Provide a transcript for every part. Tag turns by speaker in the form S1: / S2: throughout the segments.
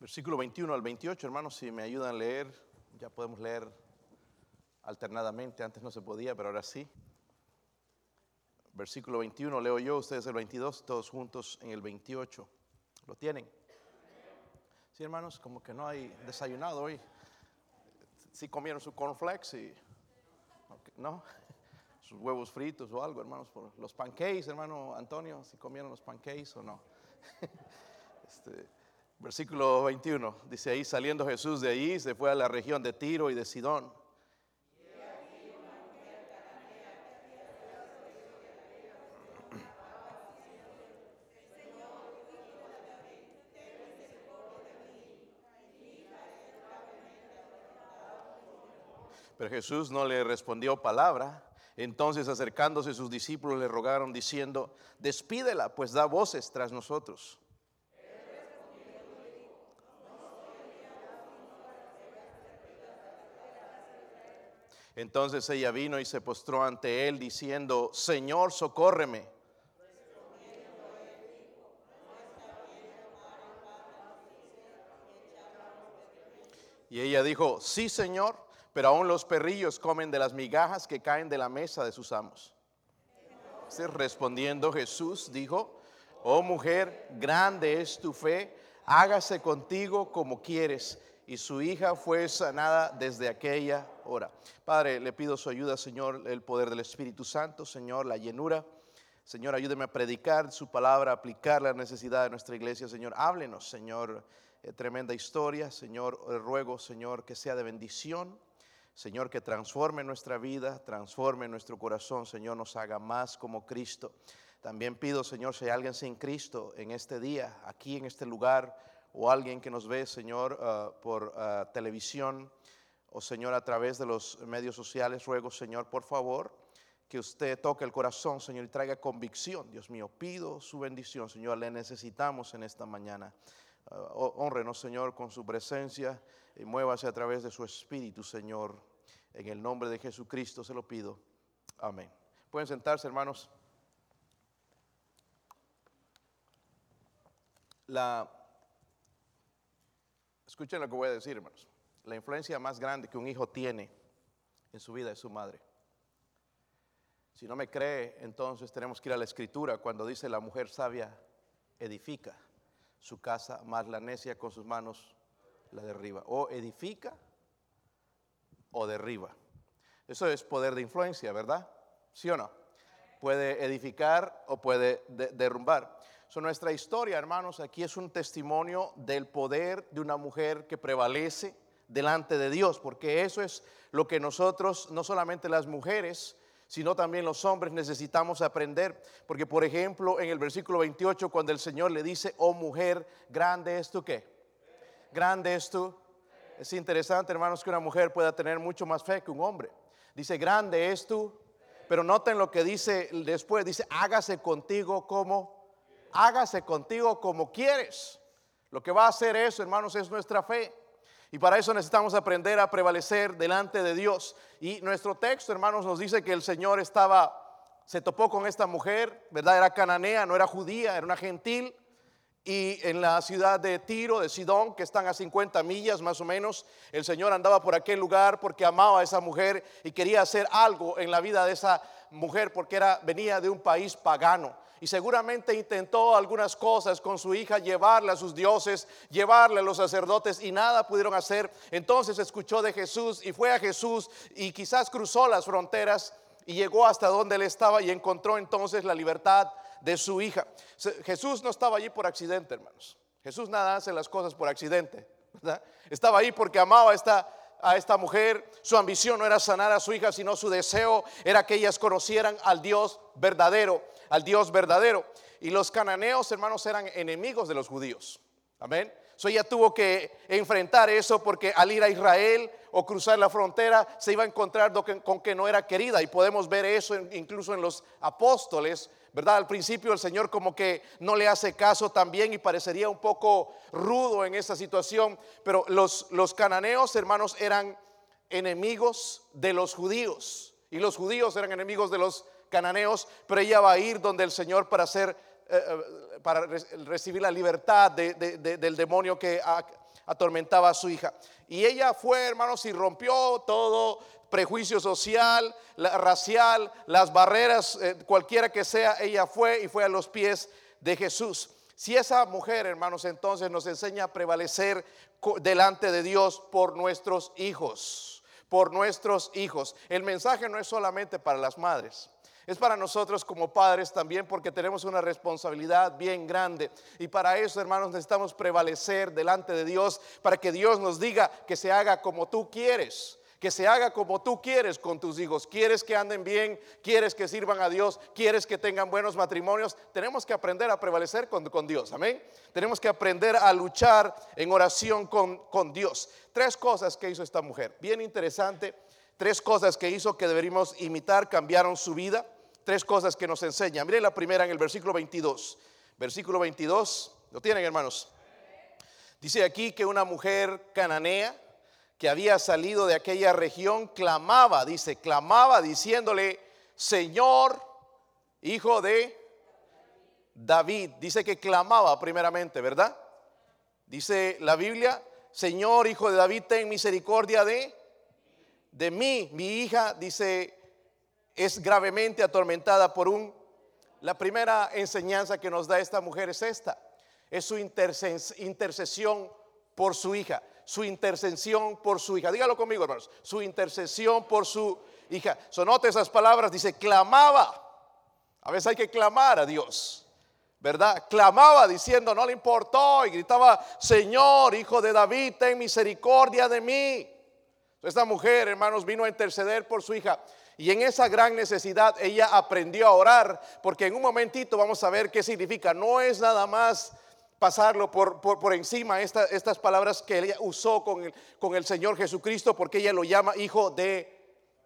S1: Versículo 21 al 28, hermanos, si me ayudan a leer, ya podemos leer alternadamente, antes no se podía, pero ahora sí. Versículo 21 leo yo, ustedes el 22, todos juntos en el 28. ¿Lo tienen? Sí, hermanos, como que no hay desayunado hoy. Sí comieron su cornflakes y... ¿No? Sus huevos fritos o algo, hermanos. Los pancakes, hermano Antonio, si comieron los pancakes o no. Este, versículo 21, dice ahí, saliendo Jesús de ahí, se fue a la región de Tiro y de Sidón. Pero Jesús no le respondió palabra. Entonces acercándose sus discípulos le rogaron diciendo, despídela, pues da voces tras nosotros. Entonces ella vino y se postró ante él diciendo, Señor, socórreme. Y ella dijo, sí, Señor, pero aún los perrillos comen de las migajas que caen de la mesa de sus amos. respondiendo Jesús dijo, oh mujer, grande es tu fe, hágase contigo como quieres y su hija fue sanada desde aquella Padre, le pido su ayuda, Señor, el poder del Espíritu Santo, Señor, la llenura. Señor, ayúdeme a predicar su palabra, aplicar la necesidad de nuestra iglesia, Señor. Háblenos, Señor, eh, tremenda historia, Señor. Ruego, Señor, que sea de bendición. Señor, que transforme nuestra vida, transforme nuestro corazón, Señor, nos haga más como Cristo. También pido, Señor, si hay alguien sin Cristo en este día, aquí en este lugar, o alguien que nos ve, Señor, ah, por televisión o Señor a través de los medios sociales, ruego, Señor, por favor, que usted toque el corazón, Señor, y traiga convicción. Dios mío, pido su bendición, Señor, le necesitamos en esta mañana. Uh, honrenos, Señor, con su presencia y muévase a través de su espíritu, Señor. En el nombre de Jesucristo se lo pido. Amén. Pueden sentarse, hermanos. La Escuchen lo que voy a decir, hermanos. La influencia más grande que un hijo tiene en su vida es su madre. Si no me cree, entonces tenemos que ir a la escritura cuando dice la mujer sabia edifica su casa, más la necia con sus manos la derriba. O edifica o derriba. Eso es poder de influencia, ¿verdad? ¿Sí o no? Puede edificar o puede derrumbar nuestra historia, hermanos, aquí es un testimonio del poder de una mujer que prevalece delante de Dios, porque eso es lo que nosotros, no solamente las mujeres, sino también los hombres necesitamos aprender. Porque, por ejemplo, en el versículo 28, cuando el Señor le dice, oh mujer, grande es tu qué? Grande es tu. Es interesante, hermanos, que una mujer pueda tener mucho más fe que un hombre. Dice, grande es tu. Pero noten lo que dice después, dice, hágase contigo como hágase contigo como quieres. Lo que va a hacer eso, hermanos, es nuestra fe. Y para eso necesitamos aprender a prevalecer delante de Dios. Y nuestro texto, hermanos, nos dice que el Señor estaba, se topó con esta mujer, ¿verdad? Era cananea, no era judía, era una gentil. Y en la ciudad de Tiro, de Sidón, que están a 50 millas más o menos, el Señor andaba por aquel lugar porque amaba a esa mujer y quería hacer algo en la vida de esa mujer porque era, venía de un país pagano y seguramente intentó algunas cosas con su hija, llevarle a sus dioses, llevarle a los sacerdotes y nada pudieron hacer. Entonces escuchó de Jesús y fue a Jesús y quizás cruzó las fronteras y llegó hasta donde él estaba y encontró entonces la libertad de su hija. Jesús no estaba allí por accidente, hermanos. Jesús nada hace las cosas por accidente. Estaba ahí porque amaba esta, a esta mujer. Su ambición no era sanar a su hija, sino su deseo era que ellas conocieran al Dios verdadero al Dios verdadero. Y los cananeos, hermanos, eran enemigos de los judíos. Amén. So ella tuvo que enfrentar eso porque al ir a Israel o cruzar la frontera se iba a encontrar con que no era querida. Y podemos ver eso incluso en los apóstoles, ¿verdad? Al principio el Señor como que no le hace caso también y parecería un poco rudo en esa situación. Pero los, los cananeos, hermanos, eran enemigos de los judíos. Y los judíos eran enemigos de los cananeos, pero ella va a ir donde el Señor para ser eh, eh, para recibir la libertad del demonio que atormentaba a su hija. Y ella fue, hermanos, y rompió todo prejuicio social, racial, las barreras, eh, cualquiera que sea, ella fue y fue a los pies de Jesús. Si esa mujer, hermanos, entonces nos enseña a prevalecer delante de Dios por nuestros hijos, por nuestros hijos. El mensaje no es solamente para las madres. Es para nosotros como padres también porque tenemos una responsabilidad bien grande. Y para eso, hermanos, necesitamos prevalecer delante de Dios para que Dios nos diga que se haga como tú quieres que se haga como tú quieres con tus hijos. Quieres que anden bien, quieres que sirvan a Dios, quieres que tengan buenos matrimonios. Tenemos que aprender a prevalecer con, Dios, amén. Tenemos que aprender a luchar en oración con, con Dios. Tres cosas que hizo esta mujer, bien interesante. Tres cosas que hizo que deberíamos imitar, cambiaron su vida. Tres cosas que nos enseñan. Miren la primera en el versículo 22. Versículo 22, ¿lo tienen hermanos? Dice aquí que una mujer cananea, que había salido de aquella región clamaba, dice, clamaba diciéndole, Señor, hijo de David. Dice que clamaba primeramente, ¿verdad? Dice la Biblia, Señor, hijo de David, ten misericordia de, de mí. Mi hija, dice, es gravemente atormentada por un... La primera enseñanza que nos da esta mujer es esta, es su intercesión por su hija su intercesión por su hija. Dígalo conmigo, hermanos. Su intercesión por su hija. Sonote esas palabras, dice, clamaba. A veces hay que clamar a Dios, ¿verdad? Clamaba diciendo, no le importó y gritaba, Señor, hijo de David, ten misericordia de mí. Esta mujer, hermanos, vino a interceder por su hija. Y en esa gran necesidad ella aprendió a orar, porque en un momentito vamos a ver qué significa. No es nada más pasarlo por, por, encima estas palabras que ella usó con el, con el Señor Jesucristo, porque ella lo llama hijo de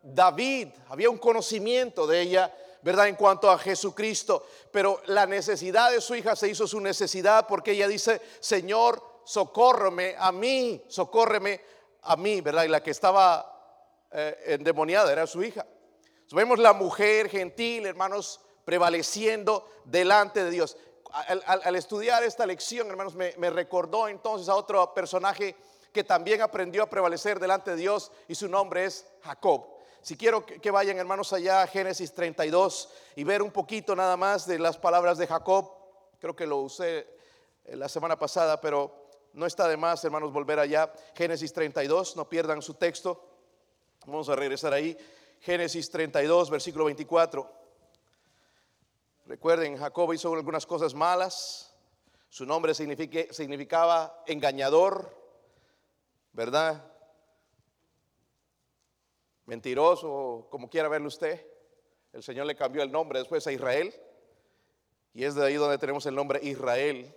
S1: David. Había un conocimiento de ella, ¿verdad? En cuanto a Jesucristo, pero la necesidad de su hija se hizo su necesidad porque ella dice, Señor, socórreme a mí, socórreme a mí, ¿verdad? Y la que estaba eh, endemoniada era su hija. Vemos la mujer gentil, hermanos, prevaleciendo delante de Dios al, estudiar esta lección, hermanos, me, recordó entonces a otro personaje que también aprendió a prevalecer delante de Dios y su nombre es Jacob. Si quiero que, vayan, hermanos, allá a Génesis 32 y ver un poquito nada más de las palabras de Jacob, creo que lo usé eh, la semana pasada, pero no está de más, hermanos, volver allá. Génesis 32, no pierdan su texto. Vamos a regresar ahí. Génesis 32, versículo 24. Recuerden, Jacob hizo algunas cosas malas. Su nombre significaba engañador, ¿verdad? Mentiroso, como quiera verlo usted. El Señor le cambió el nombre después a Israel. Y es de ahí donde tenemos el nombre Israel,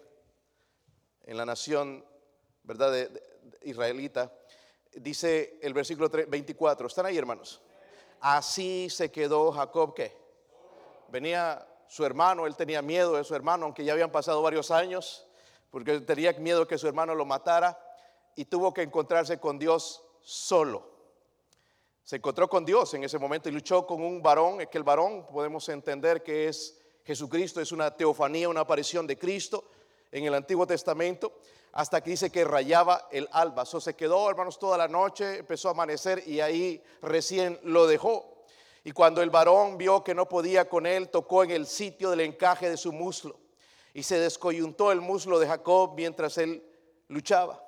S1: en la nación, ¿verdad? Israelita. Dice el versículo 24, ¿están ahí hermanos? Así se quedó Jacob, ¿qué? Venía su hermano, él tenía miedo de su hermano, aunque ya habían pasado varios años, porque tenía miedo que su hermano lo matara y tuvo que encontrarse con Dios solo. Se encontró con Dios en ese momento y luchó con un varón, es que el varón podemos entender que es Jesucristo, es una teofanía, una aparición de Cristo en el Antiguo Testamento, hasta que dice que rayaba el alba. So, se quedó, hermanos, toda la noche, empezó a amanecer y ahí recién lo dejó. Y cuando el varón vio que no podía con él, tocó en el sitio del encaje de su muslo. Y se descoyuntó el muslo de Jacob mientras él luchaba.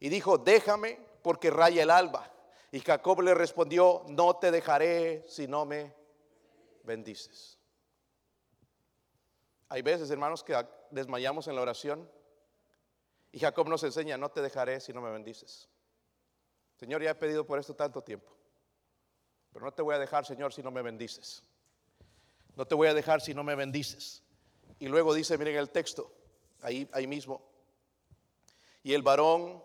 S1: Y dijo, déjame porque raya el alba. Y Jacob le respondió, no te dejaré si no me bendices. Hay veces, hermanos, que desmayamos en la oración. Y Jacob nos enseña, no te dejaré si no me bendices. Señor, ya he pedido por esto tanto tiempo. Pero no te voy a dejar, Señor, si no me bendices. No te voy a dejar si no me bendices. Y luego dice, miren el texto, ahí, ahí mismo. Y el varón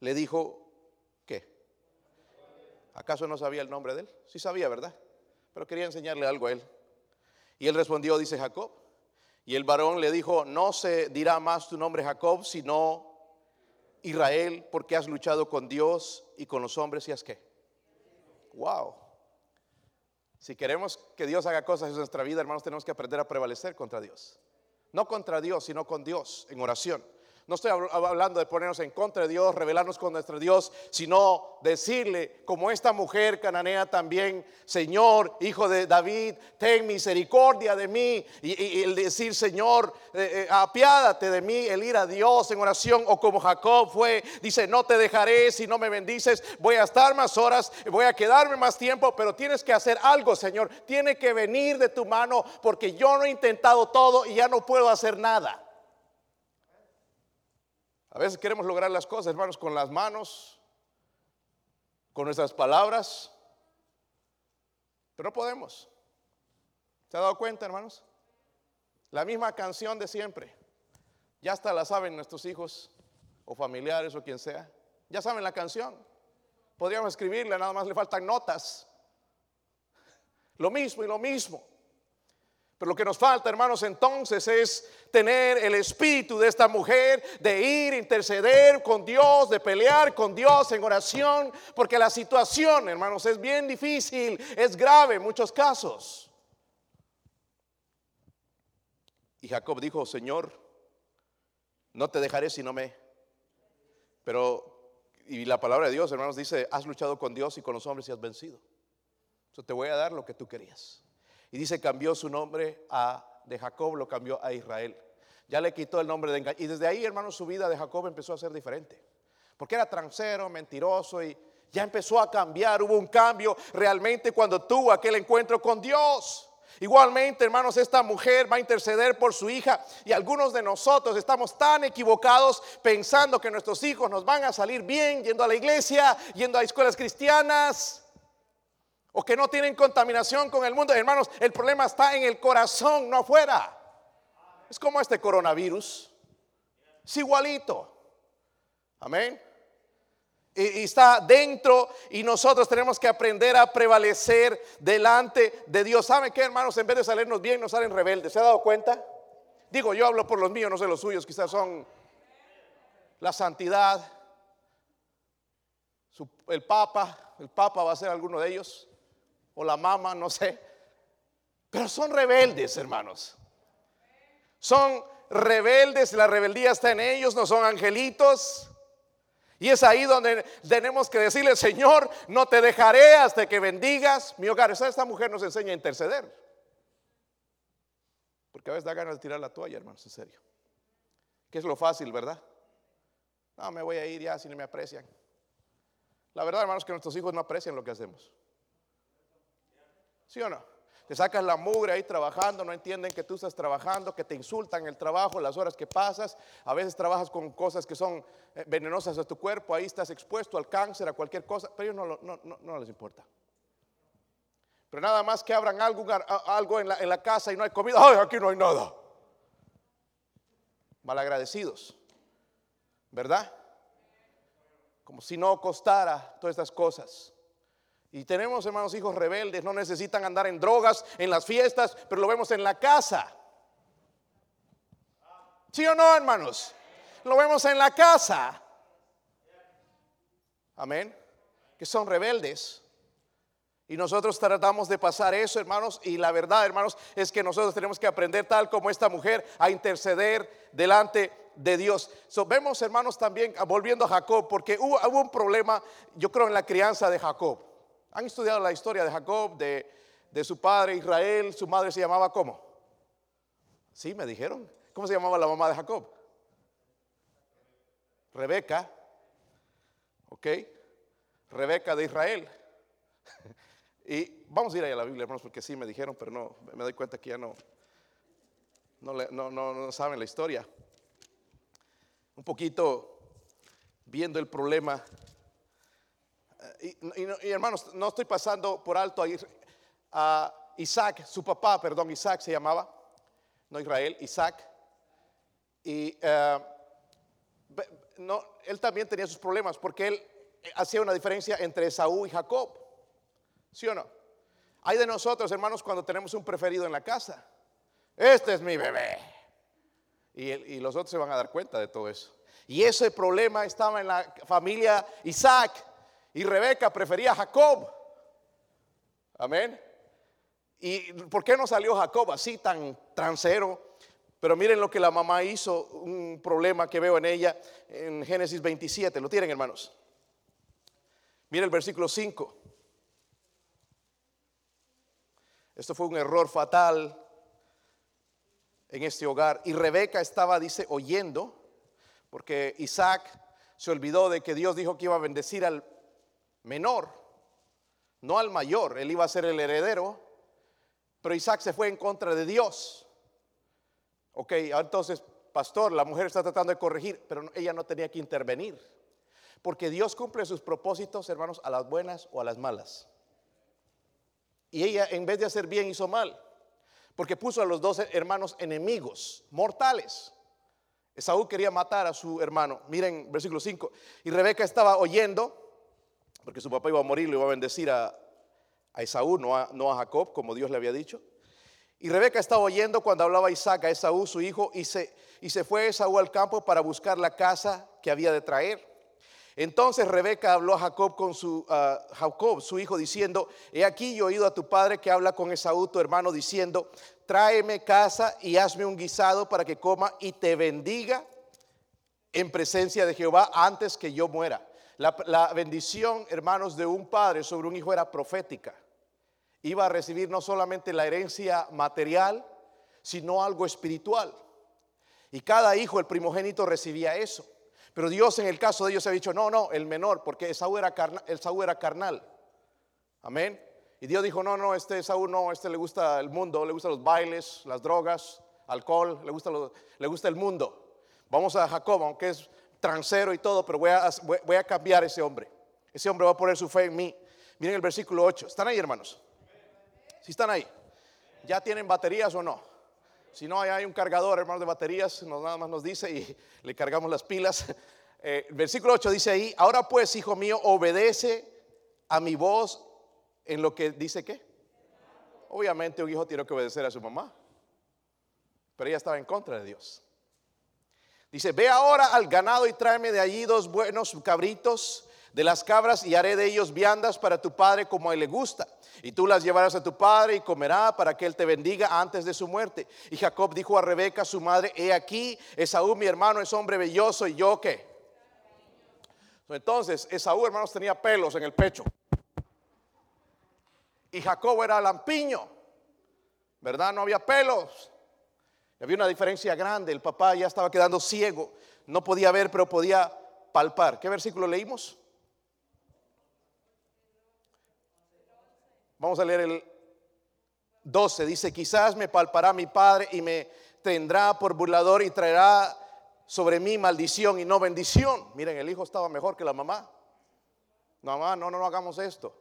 S1: le dijo, ¿qué? ¿Acaso no sabía el nombre de él? Sí sabía, ¿verdad? Pero quería enseñarle algo a él. Y él respondió, dice Jacob. Y el varón le dijo, no se dirá más tu nombre Jacob, sino Israel, porque has luchado con Dios y con los hombres y has qué. Wow. Si queremos que Dios haga cosas en nuestra vida, hermanos, tenemos que aprender a prevalecer contra Dios. No contra Dios, sino con Dios en oración. No estoy hablando de ponernos en contra de Dios, rebelarnos con nuestro Dios, sino decirle, como esta mujer cananea también, Señor, hijo de David, ten misericordia de mí. Y, el decir, Señor, eh, eh, apiádate de mí, el ir a Dios en oración, o como Jacob fue, dice, no te dejaré si no me bendices, voy a estar más horas, voy a quedarme más tiempo, pero tienes que hacer algo, Señor. Tiene que venir de tu mano, porque yo no he intentado todo y ya no puedo hacer nada. A veces queremos lograr las cosas, hermanos, con las manos, con nuestras palabras, pero no podemos. ¿Se ha dado cuenta, hermanos? La misma canción de siempre. Ya hasta la saben nuestros hijos o familiares o quien sea. Ya saben la canción. Podríamos escribirla, nada más le faltan notas. Lo mismo y lo mismo. Lo que nos falta, hermanos, entonces es tener el espíritu de esta mujer, de ir, interceder con Dios, de pelear con Dios en oración, porque la situación, hermanos, es bien difícil, es grave en muchos casos. Y Jacob dijo, Señor, no te dejaré si no me... Pero, y la palabra de Dios, hermanos, dice, has luchado con Dios y con los hombres y has vencido. Entonces te voy a dar lo que tú querías. Y dice, cambió su nombre a, de Jacob, lo cambió a Israel. Ya le quitó el nombre de engaño. Y desde ahí, hermano, su vida de Jacob empezó a ser diferente. Porque era transero, mentiroso y ya empezó a cambiar. Hubo un cambio realmente cuando tuvo aquel encuentro con Dios. Igualmente, hermanos, esta mujer va a interceder por su hija y algunos de nosotros estamos tan equivocados pensando que nuestros hijos nos van a salir bien yendo a la iglesia, yendo a escuelas cristianas o que no tienen contaminación con el mundo. Hermanos, el problema está en el corazón, no afuera. Es como este coronavirus. Es igualito. Amén. Y, está dentro y nosotros tenemos que aprender a prevalecer delante de Dios. ¿Saben qué, hermanos? En vez de salirnos bien, nos salen rebeldes. ¿Se ha dado cuenta? Digo, yo hablo por los míos, no sé los suyos. Quizás son la santidad. el Papa, el Papa va a ser alguno de ellos o la mamá, no sé. Pero son rebeldes, hermanos. Son rebeldes, la rebeldía está en ellos, no son angelitos. Y es ahí donde tenemos que decirle, Señor, no te dejaré hasta que bendigas mi hogar. Esta mujer nos enseña a interceder. Porque a veces da ganas de tirar la toalla, hermanos, en serio. Que es lo fácil, ¿verdad? No, me voy a ir ya si no me aprecian. La verdad, hermanos, que nuestros hijos no aprecian lo que hacemos. ¿Sí o no? Te sacas la mugre ahí trabajando, no entienden que tú estás trabajando, que te insultan el trabajo, las horas que pasas. A veces trabajas con cosas que son eh, venenosas a tu cuerpo, ahí estás expuesto al cáncer, a cualquier cosa, pero ellos no, no, les importa. Pero nada más que abran algo, algo en, la, en la casa y no hay comida, ¡ay, aquí no hay nada! Malagradecidos, ¿verdad? Como si no costara todas estas cosas. Y tenemos, hermanos, hijos rebeldes, no necesitan andar en drogas, en las fiestas, pero lo vemos en la casa. ¿Sí o no, hermanos? Lo vemos en la casa. Amén. Que son rebeldes. Y nosotros tratamos de pasar eso, hermanos. Y la verdad, hermanos, es que nosotros tenemos que aprender, tal como esta mujer, a interceder delante de Dios. Vemos, hermanos, también, volviendo a Jacob, porque hubo un problema, yo creo, en la crianza de Jacob. ¿Han estudiado la historia de Jacob, de, su padre Israel? Su madre se llamaba ¿cómo? Sí, me dijeron. ¿Cómo se llamaba la mamá de Jacob? Rebeca. ¿Ok? Rebeca de Israel. y vamos a ir ahí a la Biblia, hermanos, porque sí me dijeron, pero no, me doy cuenta que ya no, no, no saben la historia. Un poquito viendo el problema y, hermanos, no estoy pasando por alto a, a Isaac, su papá, perdón, Isaac se llamaba, no Israel, Isaac. Y eh, no, él también tenía sus problemas porque él hacía una diferencia entre Saúl y Jacob. ¿Sí o no? Hay de nosotros, hermanos, cuando tenemos un preferido en la casa. Este es mi bebé. Y, y los otros se van a dar cuenta de todo eso. Y ese problema estaba en la familia Isaac. Y Rebeca prefería a Jacob. Amén. ¿Y por qué no salió Jacob así tan transero? Pero miren lo que la mamá hizo, un problema que veo en ella en Génesis 27. ¿Lo tienen, hermanos? Miren el versículo 5. Esto fue un error fatal en este hogar. Y Rebeca estaba, dice, oyendo, porque Isaac se olvidó de que Dios dijo que iba a bendecir al menor, no al mayor. Él iba a ser el heredero, pero Isaac se fue en contra de Dios. Ok, entonces, pastor, la mujer está tratando de corregir, pero ella no tenía que intervenir. Porque Dios cumple sus propósitos, hermanos, a las buenas o a las malas. Y ella, en vez de hacer bien, hizo mal. Porque puso a los dos hermanos enemigos, mortales. Esaú quería matar a su hermano. Miren, versículo 5. Y Rebeca estaba oyendo, porque su papá iba a morir, le iba a bendecir a, Esaú, no a, no a Jacob, como Dios le había dicho. Y Rebeca estaba oyendo cuando hablaba Isaac a Esaú, su hijo, y se, y se fue Esaú al campo para buscar la casa que había de traer. Entonces Rebeca habló a Jacob con su Jacob, su hijo, diciendo: He aquí yo he oído a tu padre que habla con Esaú, tu hermano, diciendo: Tráeme casa y hazme un guisado para que coma y te bendiga en presencia de Jehová antes que yo muera. La, bendición, hermanos, de un padre sobre un hijo era profética. Iba a recibir no solamente la herencia material, sino algo espiritual. Y cada hijo, el primogénito, recibía eso. Pero Dios en el caso de ellos ha dicho, no, no, el menor, porque Esaú era era carnal. Amén. Y Dios dijo, no, no, este Esaú no, este le gusta el mundo, le gustan los bailes, las drogas, alcohol, le gusta, gusta el mundo. Vamos a Jacob, aunque es transero y todo, pero voy a, voy a cambiar ese hombre. Ese hombre va a poner su fe en mí. Miren el versículo 8. ¿Están ahí, hermanos? Si ¿Sí están ahí. ¿Ya tienen baterías o no? Si no, hay un cargador, hermanos, de baterías, nos, nada más nos dice y le cargamos las pilas. Eh, versículo 8 dice ahí, ahora pues, hijo mío, obedece a mi voz en lo que dice qué. Obviamente un hijo tiene que obedecer a su mamá, pero ella estaba en contra de Dios. Dice, ve ahora al ganado y tráeme de allí dos buenos cabritos de las cabras y haré de ellos viandas para tu padre como a él le gusta. Y tú las llevarás a tu padre y comerá para que él te bendiga antes de su muerte. Y Jacob dijo a Rebeca, su madre, he aquí, Esaú mi hermano es hombre belloso y yo qué. Entonces, Esaú, hermanos, tenía pelos en el pecho. Y Jacob era lampiño, ¿verdad? No había pelos. Había una diferencia grande. El papá ya estaba quedando ciego. No podía ver, pero podía palpar. ¿Qué versículo leímos? Vamos a leer el 12. Dice, quizás me palpará mi padre y me tendrá por burlador y traerá sobre mí maldición y no bendición. Miren, el hijo estaba mejor que la mamá. Mamá, no, no, no hagamos esto.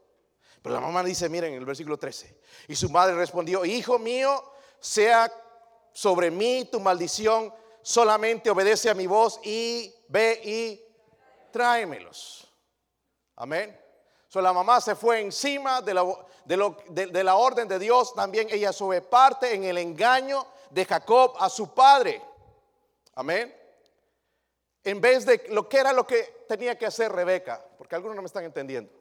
S1: Pero la mamá dice, miren, en el versículo 13. Y su madre respondió, hijo mío, sea sobre mí tu maldición, solamente obedece a mi voz y ve y tráemelos. Amén. So, la mamá se fue encima de la, de, lo, de, la orden de Dios. También ella sube parte en el engaño de Jacob a su padre. Amén. En vez de lo que era lo que tenía que hacer Rebeca, porque algunos no me están entendiendo.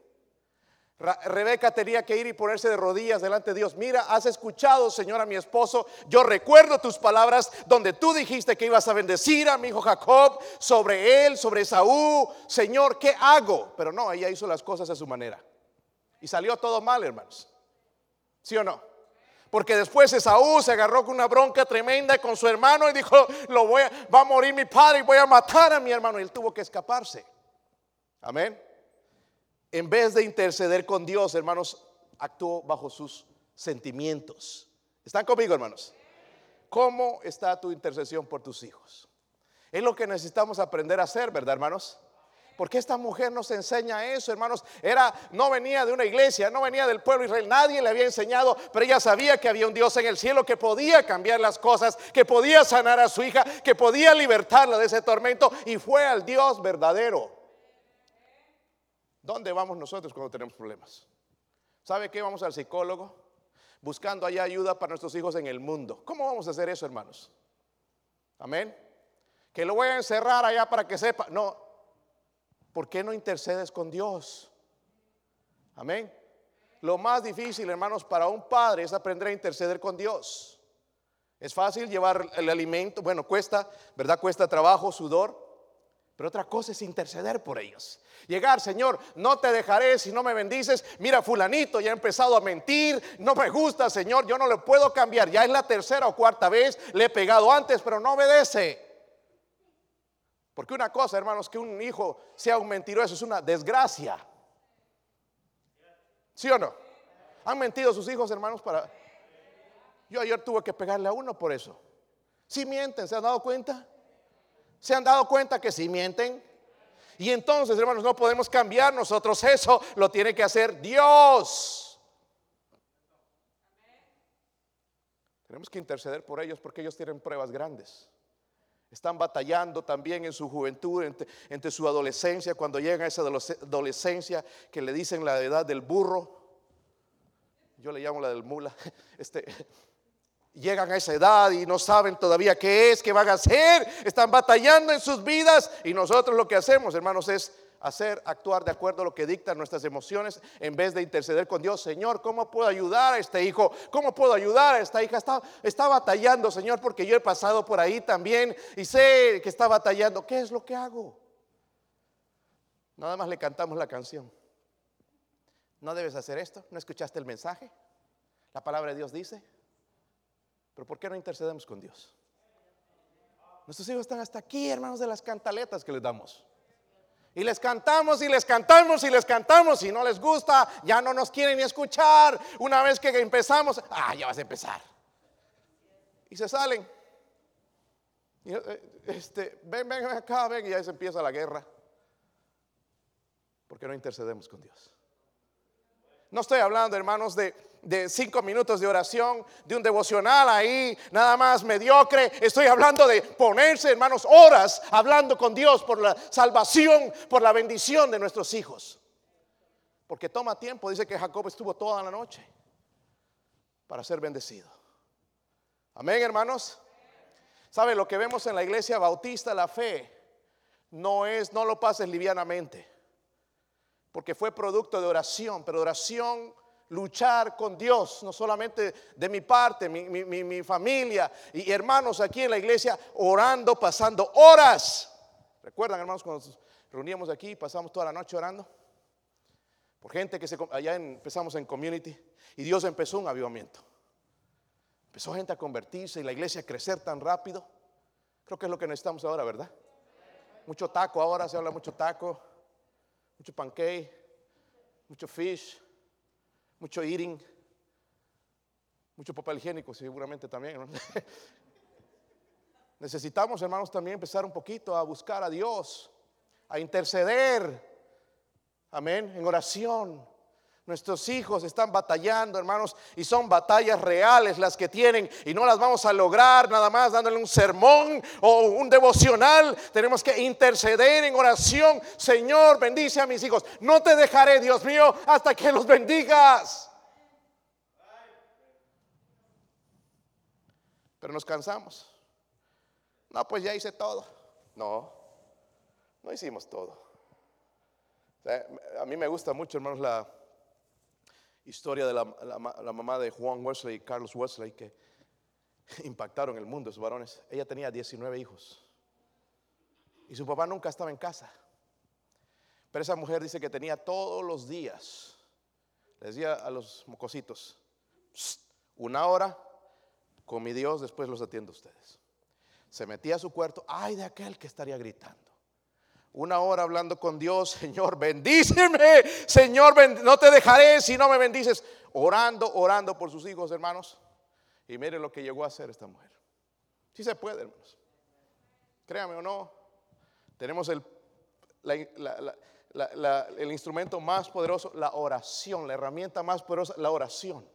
S1: Rebeca tenía que ir y ponerse de rodillas delante de Dios. Mira, has escuchado, Señor, mi esposo. Yo recuerdo tus palabras donde tú dijiste que ibas a bendecir a mi hijo Jacob sobre él, sobre Saúl. Señor, ¿qué hago? Pero no, ella hizo las cosas a su manera. Y salió todo mal, hermanos. ¿Sí o no? Porque después Saúl se agarró con una bronca tremenda con su hermano y dijo, lo voy a, va a morir mi padre y voy a matar a mi hermano. Y él tuvo que escaparse. Amén en vez de interceder con Dios, hermanos, actuó bajo sus sentimientos. ¿Están conmigo, hermanos? ¿Cómo está tu intercesión por tus hijos? Es lo que necesitamos aprender a hacer, ¿verdad, hermanos? Porque esta mujer nos enseña eso, hermanos. Era, no venía de una iglesia, no venía del pueblo Israel, nadie le había enseñado, pero ella sabía que había un Dios en el cielo que podía cambiar las cosas, que podía sanar a su hija, que podía libertarla de ese tormento y fue al Dios verdadero. ¿Dónde vamos nosotros cuando tenemos problemas? ¿Sabe qué? Vamos al psicólogo buscando allá ayuda para nuestros hijos en el mundo. ¿Cómo vamos a hacer eso, hermanos? Amén. Que lo voy a encerrar allá para que sepa. No. ¿Por qué no intercedes con Dios? Amén. Lo más difícil, hermanos, para un padre es aprender a interceder con Dios. Es fácil llevar el alimento, bueno, cuesta, ¿verdad? Cuesta trabajo, sudor, pero otra cosa es interceder por ellos. Llegar, Señor, no te dejaré si no me bendices. Mira, fulanito ya ha empezado a mentir. No me gusta, Señor, yo no le puedo cambiar. Ya es la tercera o cuarta vez, le he pegado antes, pero no obedece. Porque una cosa, hermanos, que un hijo sea un mentiroso es una desgracia. ¿Sí o no? ¿Han mentido sus hijos, hermanos, para... Yo ayer tuve que pegarle a uno por eso. Si mienten, ¿se han dado cuenta? ¿Se han dado cuenta que si mienten? Y entonces, hermanos, no podemos cambiar nosotros eso, lo tiene que hacer Dios. Tenemos que interceder por ellos porque ellos tienen pruebas grandes. Están batallando también en su juventud, entre, su adolescencia, cuando llegan a esa adolescencia que le dicen la edad del burro. Yo le llamo la del mula. Este, llegan a esa edad y no saben todavía qué es, qué van a hacer, están batallando en sus vidas y nosotros lo que hacemos, hermanos, es hacer, actuar de acuerdo a lo que dictan nuestras emociones en vez de interceder con Dios. Señor, ¿cómo puedo ayudar a este hijo? ¿Cómo puedo ayudar a esta hija? Está, está batallando, Señor, porque yo he pasado por ahí también y sé que está batallando. ¿Qué es lo que hago? Nada más le cantamos la canción. No debes hacer esto. ¿No escuchaste el mensaje? La palabra de Dios dice. Pero ¿por qué no intercedemos con Dios? Nuestros hijos están hasta aquí, hermanos, de las cantaletas que les damos. Y les cantamos y les cantamos y les cantamos. Si no les gusta, ya no nos quieren ni escuchar. Una vez que empezamos, ah, ya vas a empezar. Y se salen. Eh, este, ven, ven acá, ven, y ya se empieza la guerra. Porque no intercedemos con Dios. No estoy hablando, hermanos, de, de cinco minutos de oración, de un devocional ahí, nada más mediocre. Estoy hablando de ponerse, hermanos, horas hablando con Dios por la salvación, por la bendición de nuestros hijos. Porque toma tiempo, dice que Jacob estuvo toda la noche para ser bendecido. Amén, hermanos. ¿Sabe lo que vemos en la iglesia bautista? La fe no es, no lo pases livianamente porque fue producto de oración, pero oración, luchar con Dios, no solamente de mi parte, mi, familia y hermanos aquí en la iglesia, orando, pasando horas. ¿Recuerdan, hermanos, cuando nos reuníamos aquí pasamos toda la noche orando? Por gente que se, allá empezamos en community y Dios empezó un avivamiento. Empezó gente a convertirse y la iglesia a crecer tan rápido. Creo que es lo que necesitamos ahora, ¿verdad? Mucho taco ahora, se habla mucho taco mucho pancake, mucho fish, mucho eating, mucho papel higiénico seguramente también. Necesitamos, hermanos, también empezar un poquito a buscar a Dios, a interceder, amén, en oración, Nuestros hijos están batallando, hermanos, y son batallas reales las que tienen y no las vamos a lograr nada más dándole un sermón o un devocional. Tenemos que interceder en oración. Señor, bendice a mis hijos. No te dejaré, Dios mío, hasta que los bendigas. Pero nos cansamos. No, pues ya hice todo. No, no hicimos todo. a mí me gusta mucho, hermanos, la historia de la, mamá de Juan Wesley y Carlos Wesley que impactaron el mundo, esos varones. Ella tenía 19 hijos y su papá nunca estaba en casa. Pero esa mujer dice que tenía todos los días, le decía a los mocositos, una hora con mi Dios, después los atiendo a ustedes. Se metía a su cuarto, ay de aquel que estaría gritando una hora hablando con Dios, Señor, bendíceme, Señor, no te dejaré si no me bendices. Orando, orando por sus hijos, hermanos. Y miren lo que llegó a hacer esta mujer. Si se puede, hermanos. Créame o no, tenemos el, el instrumento más poderoso, la oración, la herramienta más poderosa, la oración.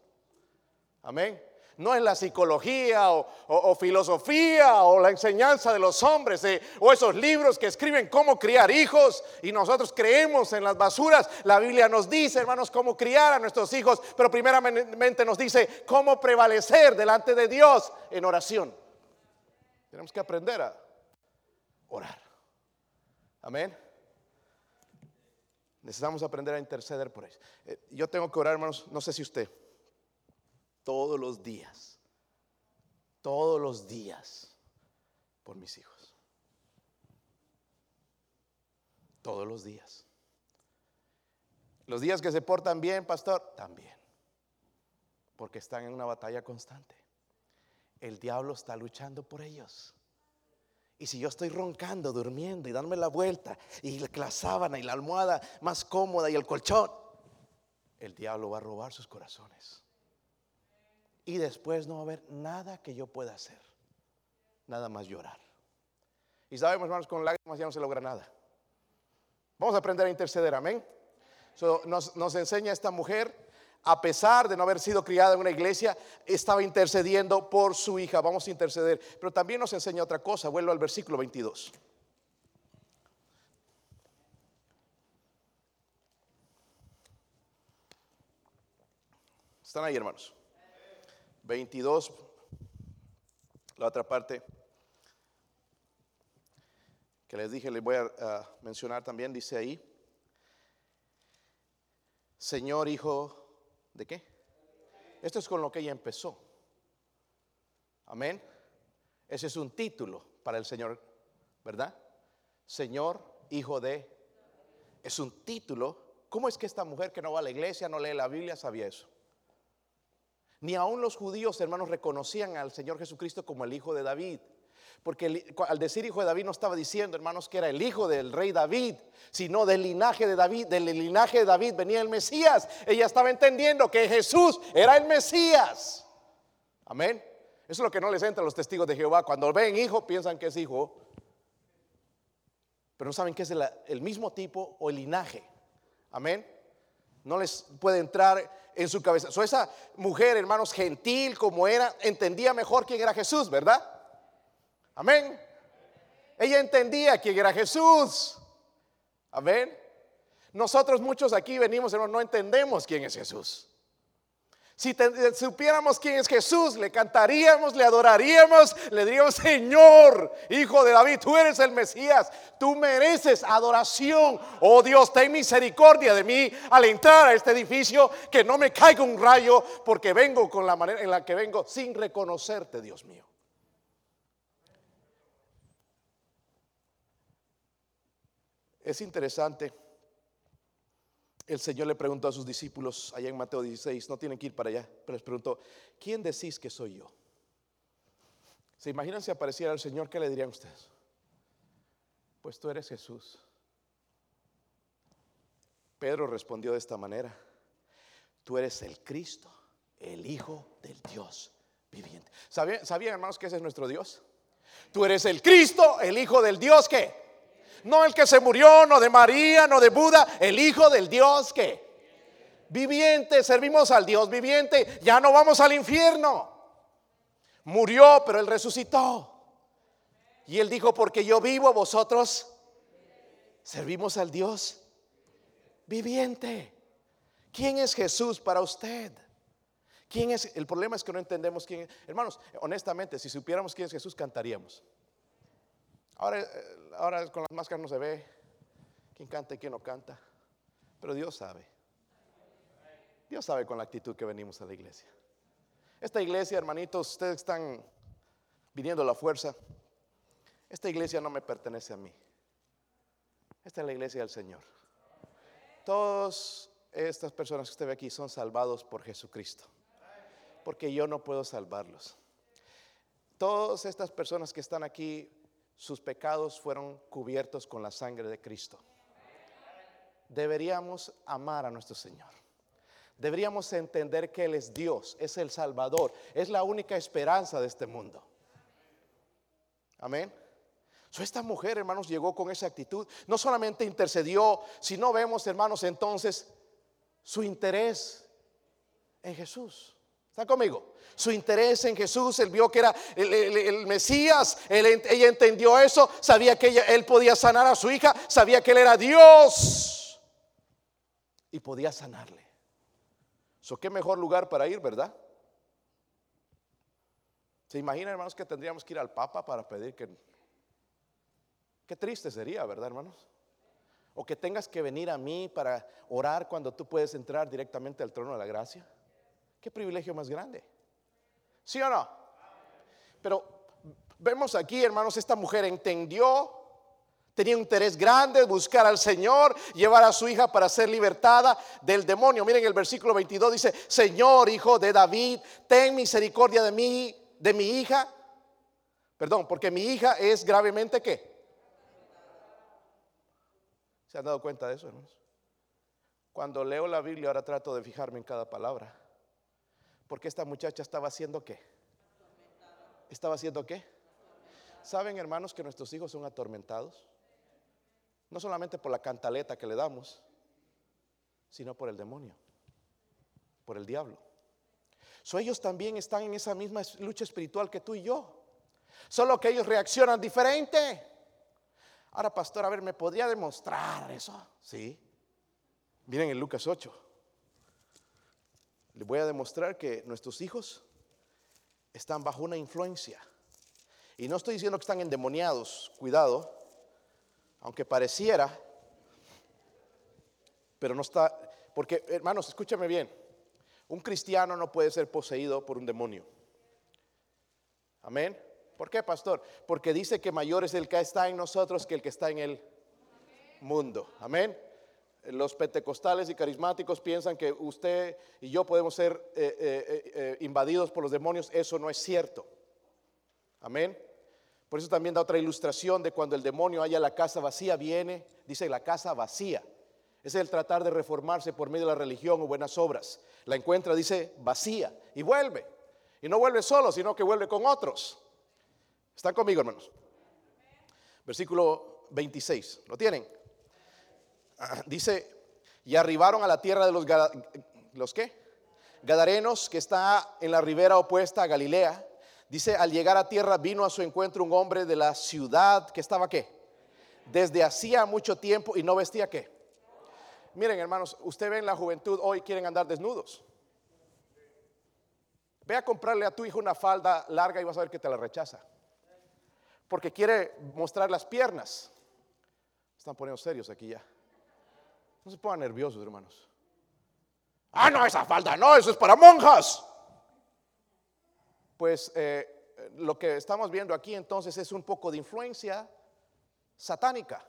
S1: Amén no es la psicología o, filosofía o la enseñanza de los hombres eh, o esos libros que escriben cómo criar hijos y nosotros creemos en las basuras. La Biblia nos dice, hermanos, cómo criar a nuestros hijos, pero primeramente nos dice cómo prevalecer delante de Dios en oración. Tenemos que aprender a orar. Amén. Necesitamos aprender a interceder por ellos. Eh, yo tengo que orar, hermanos, no sé si usted, todos los días, todos los días, por mis hijos. Todos los días. Los días que se portan bien, pastor, también. Porque están en una batalla constante. El diablo está luchando por ellos. Y si yo estoy roncando, durmiendo y dándome la vuelta, y la sábana y la almohada más cómoda y el colchón, el diablo va a robar sus corazones. Y después no va a haber nada que yo pueda hacer, nada más llorar. Y sabemos, hermanos, con lágrimas ya no se logra nada. Vamos a aprender a interceder, amén. nos, nos enseña esta mujer a pesar de no haber sido criada en una iglesia, estaba intercediendo por su hija. Vamos a interceder. Pero también nos enseña otra cosa. Vuelvo al versículo 22. Están ahí, hermanos. 22. La otra parte que les dije, les voy a mencionar también, dice ahí. Señor, hijo ¿De qué? Esto es con lo que ella empezó. Amén. Ese es un título para el Señor, ¿verdad? Señor, hijo de... Es un título. ¿Cómo es que esta mujer que no va a la iglesia, no lee la Biblia, sabía eso? Ni aún los judíos, hermanos, reconocían al Señor Jesucristo como el hijo de David. Porque al decir hijo de David no estaba diciendo, hermanos, que era el hijo del rey David, sino del linaje de David, del linaje de David venía el Mesías. Ella estaba entendiendo que Jesús era el Mesías. Amén. Eso es lo que no les entra a los testigos de Jehová. Cuando ven hijo, piensan que es hijo, pero no saben que es el, mismo tipo o el linaje. Amén. No les puede entrar en su cabeza. So, esa mujer, hermanos, gentil como era, entendía mejor quién era Jesús, ¿verdad? Amén. Ella entendía quién era Jesús. Amén. Nosotros muchos aquí venimos, hermano, no entendemos quién es Jesús. Si supiéramos quién es Jesús, le cantaríamos, le adoraríamos, le diríamos, Señor, Hijo de David, tú eres el Mesías, tú mereces adoración. Oh Dios, ten misericordia de mí al entrar a este edificio, que no me caiga un rayo, porque vengo con la manera en la que vengo sin reconocerte, Dios mío. Es interesante. El Señor le preguntó a sus discípulos allá en Mateo 16, no tienen que ir para allá, pero les preguntó, ¿quién decís que soy yo? ¿Se imaginan si apareciera el Señor? ¿Qué le dirían ustedes? Pues tú eres Jesús. Pedro respondió de esta manera, tú eres el Cristo, el Hijo del Dios viviente. ¿Sabían, ¿Sabían hermanos que ese es nuestro Dios? Tú eres el Cristo, el Hijo del Dios que no el que se murió, no de María, no de Buda, el Hijo del Dios que viviente, servimos al Dios viviente, ya no vamos al infierno. Murió, pero Él resucitó. Y Él dijo, porque yo vivo, vosotros servimos al Dios viviente. ¿Quién es Jesús para usted? ¿Quién es? El problema es que no entendemos quién es. Hermanos, honestamente, si supiéramos quién es Jesús, cantaríamos. Ahora, eh, ahora con las máscaras no se ve quién canta y quién no canta, pero Dios sabe. Dios sabe con la actitud que venimos a la iglesia. Esta iglesia, hermanitos, ustedes están viniendo a la fuerza. Esta iglesia no me pertenece a mí. Esta es la iglesia del Señor. Todas estas personas que usted ve aquí son salvados por Jesucristo. Porque yo no puedo salvarlos. Todas estas personas que están aquí sus pecados fueron cubiertos con la sangre de Cristo. Deberíamos amar a nuestro Señor. Deberíamos entender que Él es Dios, es el Salvador, es la única esperanza de este mundo. Amén. esta mujer, hermanos, llegó con esa actitud. No solamente intercedió, sino vemos, hermanos, entonces su interés en Jesús. ¿Está conmigo? Su interés en Jesús, él vio que era el, Mesías, ella entendió eso, sabía que él podía sanar a su hija, sabía que él era Dios y podía sanarle. So, ¿Qué mejor lugar para ir, verdad? ¿Se imagina, hermanos, que tendríamos que ir al Papa para pedir que... Qué triste sería, ¿verdad, hermanos? o que tengas que venir a mí para orar cuando tú puedes entrar directamente al trono de la gracia? ¿Qué privilegio más grande? ¿Sí o no? Pero vemos aquí, hermanos, esta mujer entendió, tenía un interés grande buscar al Señor, llevar a su hija para ser libertada del demonio. Miren el versículo 22 dice, Señor, hijo de David, ten misericordia de mí, de mi hija. Perdón, porque mi hija es gravemente qué? ¿Se han dado cuenta de eso, hermanos? Cuando leo la Biblia ahora trato de fijarme en cada palabra. Porque esta muchacha estaba haciendo qué? ¿Estaba haciendo qué? ¿Saben, hermanos, que nuestros hijos son atormentados? No solamente por la cantaleta que le damos, sino por el demonio, por el diablo. So, ellos también están en esa misma lucha espiritual que tú y yo. Solo que ellos reaccionan diferente. Ahora, pastor, a ver, ¿me podría demostrar eso? Sí. Miren en Lucas 8. Les voy a demostrar que nuestros hijos están bajo una influencia. Y no estoy diciendo que están endemoniados, cuidado, aunque pareciera, pero no está, porque hermanos, escúchame bien, un cristiano no puede ser poseído por un demonio. Amén. ¿Por qué, pastor? Porque dice que mayor es el que está en nosotros que el que está en el mundo. Amén. Los pentecostales y carismáticos piensan que usted y yo podemos ser eh, eh, eh, invadidos por los demonios. Eso no es cierto. Amén. Por eso también da otra ilustración de cuando el demonio haya la casa vacía, viene, dice la casa vacía. Es el tratar de reformarse por medio de la religión o buenas obras. La encuentra, dice, vacía y vuelve. Y no vuelve solo, sino que vuelve con otros. ¿Están conmigo, hermanos? Versículo 26. ¿Lo tienen? Dice, y arribaron a la tierra de los, ¿los qué? Gadarenos, que está en la ribera opuesta a Galilea. Dice, al llegar a tierra vino a su encuentro un hombre de la ciudad que estaba qué? Desde hacía mucho tiempo y no vestía qué. Miren, hermanos, usted ve en la juventud hoy quieren andar desnudos. Ve a comprarle a tu hijo una falda larga y vas a ver que te la rechaza porque quiere mostrar las piernas. Están poniendo serios aquí ya. No se pongan nerviosos, hermanos. Ah, no, esa falda, no, eso es para monjas. Pues eh, lo que estamos viendo aquí entonces es un poco de influencia satánica.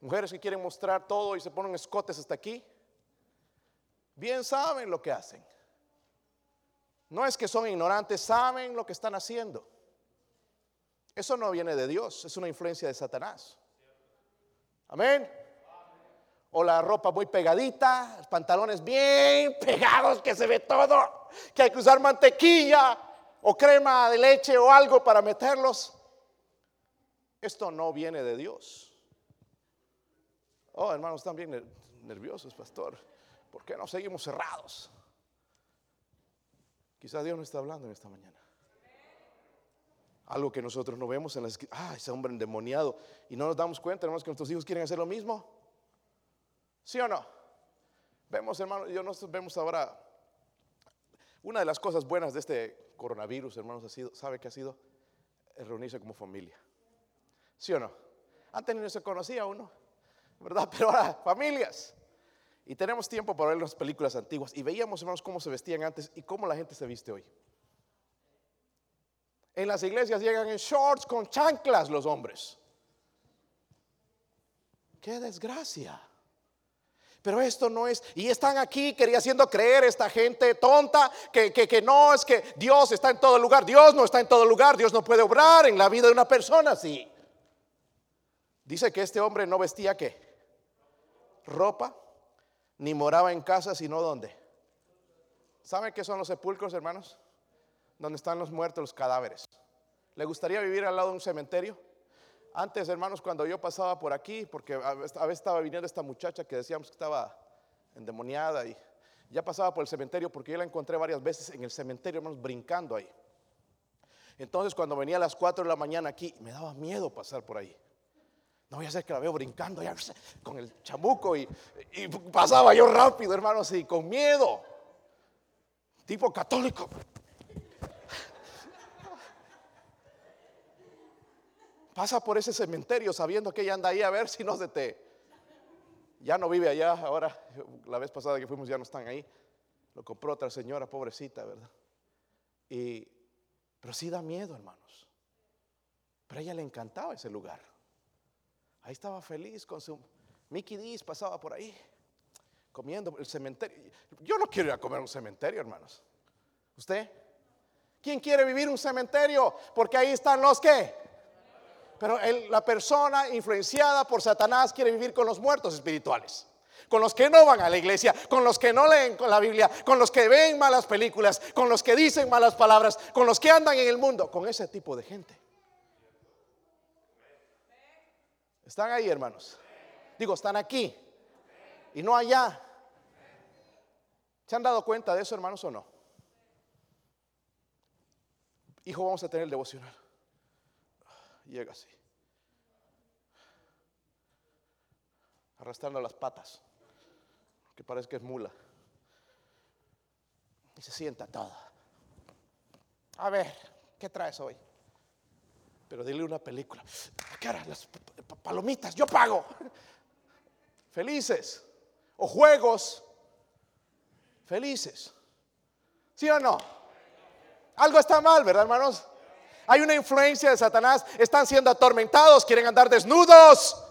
S1: Mujeres que quieren mostrar todo y se ponen escotes hasta aquí, bien saben lo que hacen. No es que son ignorantes, saben lo que están haciendo. Eso no viene de Dios, es una influencia de Satanás. Amén. O la ropa muy pegadita, pantalones bien pegados, que se ve todo, que hay que usar mantequilla o crema de leche o algo para meterlos. Esto no viene de Dios. Oh, hermanos, están bien nerviosos, pastor. ¿Por qué no seguimos cerrados? Quizás Dios no está hablando en esta mañana. Algo que nosotros no vemos en las ah, ese hombre endemoniado. Y no nos damos cuenta, hermanos, que nuestros hijos quieren hacer lo mismo. ¿Sí o no? Vemos, hermanos, yo nos vemos ahora. Una de las cosas buenas de este coronavirus, hermanos, ha sido, ¿sabe qué ha sido? reunirse como familia. ¿Sí o no? Antes ni se conocía uno, ¿verdad? Pero ahora, familias. Y tenemos tiempo para ver las películas antiguas. Y veíamos, hermanos, cómo se vestían antes y cómo la gente se viste hoy. En las iglesias llegan en shorts con chanclas los hombres. Qué desgracia. Pero esto no es, y están aquí quería haciendo creer esta gente tonta que, que, no es que Dios está en todo lugar. Dios no está en todo lugar, Dios no puede obrar en la vida de una persona así. Dice que este hombre no vestía qué? Ropa, ni moraba en casa, sino donde. ¿Saben qué son los sepulcros, hermanos? donde están los muertos, los cadáveres. ¿Le gustaría vivir al lado de un cementerio? Antes, hermanos, cuando yo pasaba por aquí, porque a veces estaba viniendo esta muchacha que decíamos que estaba endemoniada y ya pasaba por el cementerio porque yo la encontré varias veces en el cementerio, hermanos, brincando ahí. Entonces, cuando venía a las 4 de la mañana aquí, me daba miedo pasar por ahí. No voy a hacer que la veo brincando ya con el chamuco y, y pasaba yo rápido, hermanos, y con miedo. Tipo católico. Pasa por ese cementerio sabiendo que ella anda ahí a ver si no se te... Ya no vive allá, ahora, la vez pasada que fuimos ya no están ahí. Lo compró otra señora, pobrecita, ¿verdad? Y, pero sí da miedo, hermanos. Pero a ella le encantaba ese lugar. Ahí estaba feliz con su Mickey D's, pasaba por ahí, comiendo el cementerio. Yo no quiero ir a comer un cementerio, hermanos. ¿Usted? ¿Quién quiere vivir un cementerio? Porque ahí están los que. Pero la persona influenciada por Satanás quiere vivir con los muertos espirituales. Con los que no van a la iglesia, con los que no leen la Biblia, con los que ven malas películas, con los que dicen malas palabras, con los que andan en el mundo, con ese tipo de gente. ¿Están ahí, hermanos? Digo, están aquí y no allá. ¿Se han dado cuenta de eso, hermanos, o no? Hijo, vamos a tener el devocional. Llega así. Arrastrando las patas. Que parece que es mula. Y se sienta toda. A ver, ¿qué traes hoy? Pero dile una película. ¿Qué harás? Las palomitas, yo pago. Felices. O juegos. Felices. ¿Sí o no? Algo está mal, ¿verdad, hermanos? Hay una influencia de Satanás. Están siendo atormentados. Quieren andar desnudos.